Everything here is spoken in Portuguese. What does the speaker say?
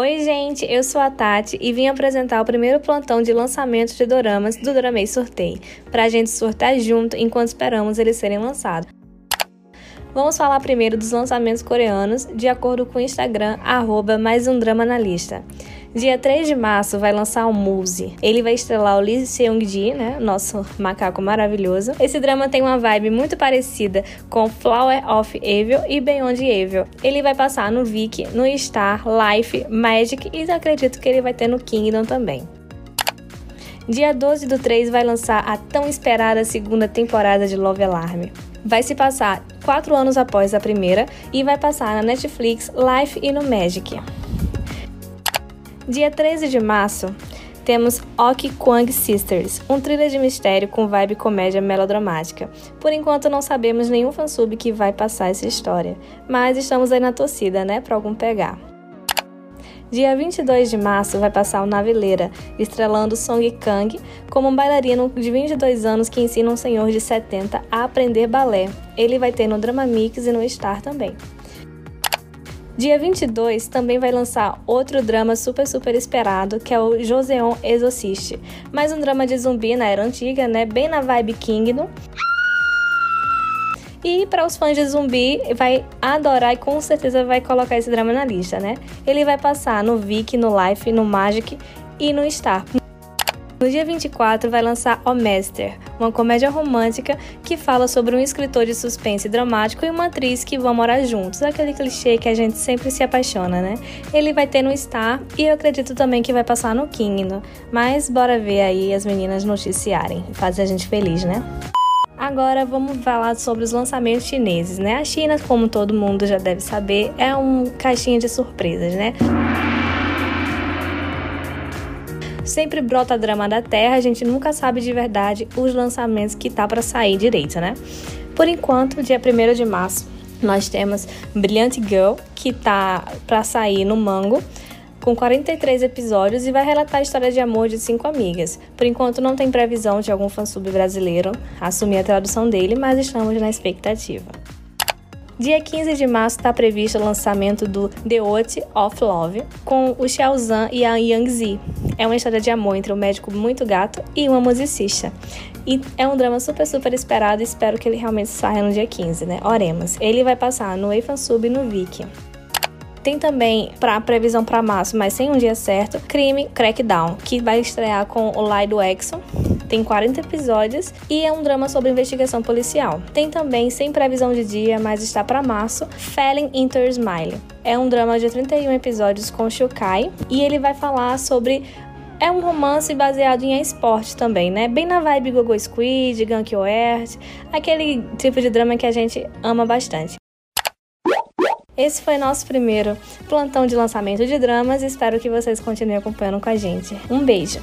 Oi, gente, eu sou a Tati e vim apresentar o primeiro plantão de lançamento de doramas do Doramei Sorteio, pra gente sortear junto enquanto esperamos eles serem lançados. Vamos falar primeiro dos lançamentos coreanos, de acordo com o Instagram, arroba mais um drama na lista. Dia 3 de março vai lançar o Muse. Ele vai estrelar o Lee Seung-ji, né? Nosso macaco maravilhoso. Esse drama tem uma vibe muito parecida com Flower of Evil e Beyond Evil. Ele vai passar no Viki, no Star, Life, Magic e acredito que ele vai ter no Kingdom também. Dia 12 do 3 vai lançar a tão esperada segunda temporada de Love Alarm. Vai se passar quatro anos após a primeira e vai passar na Netflix, Life e no Magic. Dia 13 de março, temos Ok Kwang Sisters, um thriller de mistério com vibe comédia melodramática. Por enquanto não sabemos nenhum fansub que vai passar essa história, mas estamos aí na torcida, né, para algum pegar. Dia 22 de março vai passar o Naveleira, estrelando Song Kang como um bailarino de 22 anos que ensina um senhor de 70 a aprender balé. Ele vai ter no Drama Mix e no Star também. Dia 22 também vai lançar outro drama super, super esperado, que é o Joseon Exorcist. Mais um drama de zumbi na era antiga, né? Bem na vibe Kingdom. E para os fãs de zumbi, vai adorar e com certeza vai colocar esse drama na lista, né? Ele vai passar no Viki, no Life, no Magic e no Star. No dia 24 vai lançar O Master, uma comédia romântica que fala sobre um escritor de suspense dramático e uma atriz que vão morar juntos, aquele clichê que a gente sempre se apaixona, né? Ele vai ter no Star e eu acredito também que vai passar no Kingdom, mas bora ver aí as meninas noticiarem, fazer a gente feliz, né? Agora vamos falar sobre os lançamentos chineses, né? A China, como todo mundo já deve saber, é um caixinha de surpresas, né? Sempre brota drama da Terra, a gente nunca sabe de verdade os lançamentos que tá para sair direito, né? Por enquanto, dia 1 de março, nós temos Brilliant Girl, que tá para sair no Mango, com 43 episódios e vai relatar a história de amor de cinco amigas. Por enquanto não tem previsão de algum fansub brasileiro assumir a tradução dele, mas estamos na expectativa. Dia 15 de março está previsto o lançamento do The Oath of Love com o Xiaozan e a Yang Zi. É uma história de amor entre um médico muito gato e uma musicista. E é um drama super, super esperado e espero que ele realmente saia no dia 15, né? Oremos. Ele vai passar no Sub e no Viki. Tem também para previsão para março, mas sem um dia certo, Crime Crackdown, que vai estrear com o Lido Exxon tem 40 episódios e é um drama sobre investigação policial. Tem também, sem previsão de dia, mas está para março, Falling Into Smile. É um drama de 31 episódios com Shukai e ele vai falar sobre é um romance baseado em esporte também, né? Bem na vibe Gogo Squid, Gank Earth, aquele tipo de drama que a gente ama bastante. Esse foi nosso primeiro plantão de lançamento de dramas. Espero que vocês continuem acompanhando com a gente. Um beijo!